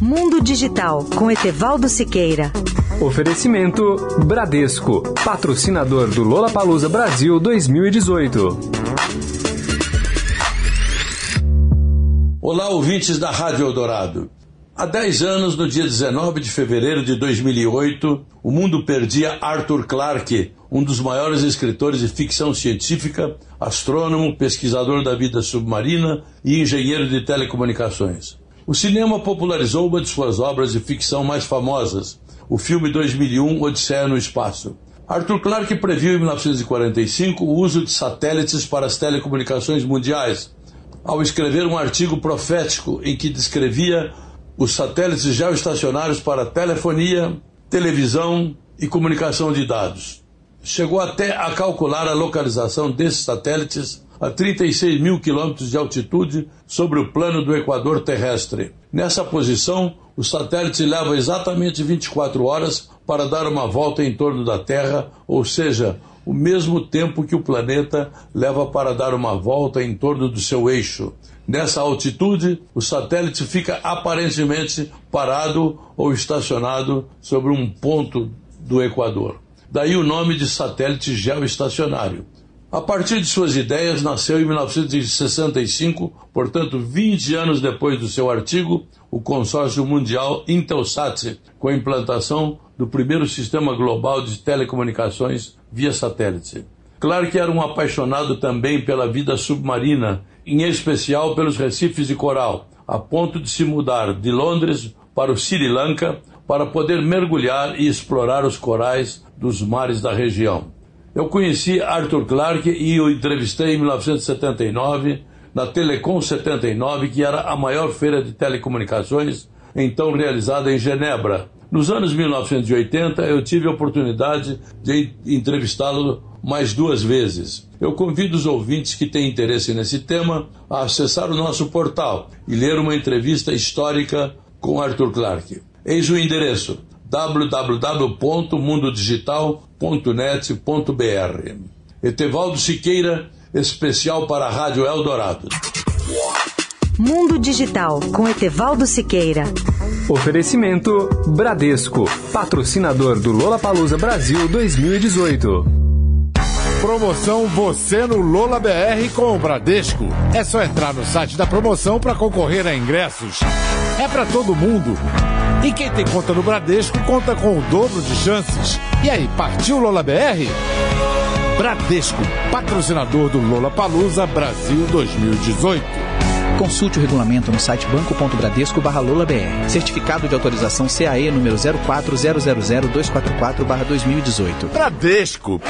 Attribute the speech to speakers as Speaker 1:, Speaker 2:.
Speaker 1: Mundo Digital com Etevaldo Siqueira.
Speaker 2: Oferecimento Bradesco, patrocinador do Lola Palusa Brasil 2018.
Speaker 3: Olá, ouvintes da Rádio Eldorado. Há 10 anos, no dia 19 de fevereiro de 2008, o mundo perdia Arthur Clarke, um dos maiores escritores de ficção científica, astrônomo, pesquisador da vida submarina e engenheiro de telecomunicações. O cinema popularizou uma de suas obras de ficção mais famosas, o filme 2001 Odisseia no Espaço. Arthur Clarke previu em 1945 o uso de satélites para as telecomunicações mundiais, ao escrever um artigo profético em que descrevia os satélites geoestacionários para telefonia, televisão e comunicação de dados. Chegou até a calcular a localização desses satélites a 36 mil quilômetros de altitude sobre o plano do Equador terrestre. Nessa posição, o satélite leva exatamente 24 horas para dar uma volta em torno da Terra, ou seja, o mesmo tempo que o planeta leva para dar uma volta em torno do seu eixo. Nessa altitude, o satélite fica aparentemente parado ou estacionado sobre um ponto do Equador. Daí o nome de satélite geoestacionário. A partir de suas ideias, nasceu em 1965, portanto, 20 anos depois do seu artigo, o consórcio mundial Intelsat, com a implantação do primeiro sistema global de telecomunicações via satélite. Claro que era um apaixonado também pela vida submarina, em especial pelos recifes de coral, a ponto de se mudar de Londres para o Sri Lanka para poder mergulhar e explorar os corais dos mares da região. Eu conheci Arthur Clarke e o entrevistei em 1979 na Telecom 79, que era a maior feira de telecomunicações então realizada em Genebra. Nos anos 1980, eu tive a oportunidade de entrevistá-lo mais duas vezes. Eu convido os ouvintes que têm interesse nesse tema a acessar o nosso portal e ler uma entrevista histórica com Arthur Clarke. Eis o endereço www.mundodigital.net.br. Etevaldo Siqueira, especial para a Rádio Eldorado.
Speaker 1: Mundo Digital com Etevaldo Siqueira.
Speaker 2: Oferecimento Bradesco, patrocinador do Lola Palusa Brasil 2018.
Speaker 4: Promoção Você no Lola BR com o Bradesco. É só entrar no site da promoção para concorrer a ingressos. É para todo mundo. E quem tem conta no Bradesco conta com o dobro de chances. E aí, partiu Lola BR? Bradesco, patrocinador do Lola Palusa Brasil 2018.
Speaker 5: Consulte o regulamento no site banco.bradesco br Certificado de autorização CAE número 04000244 2018.
Speaker 4: Bradesco.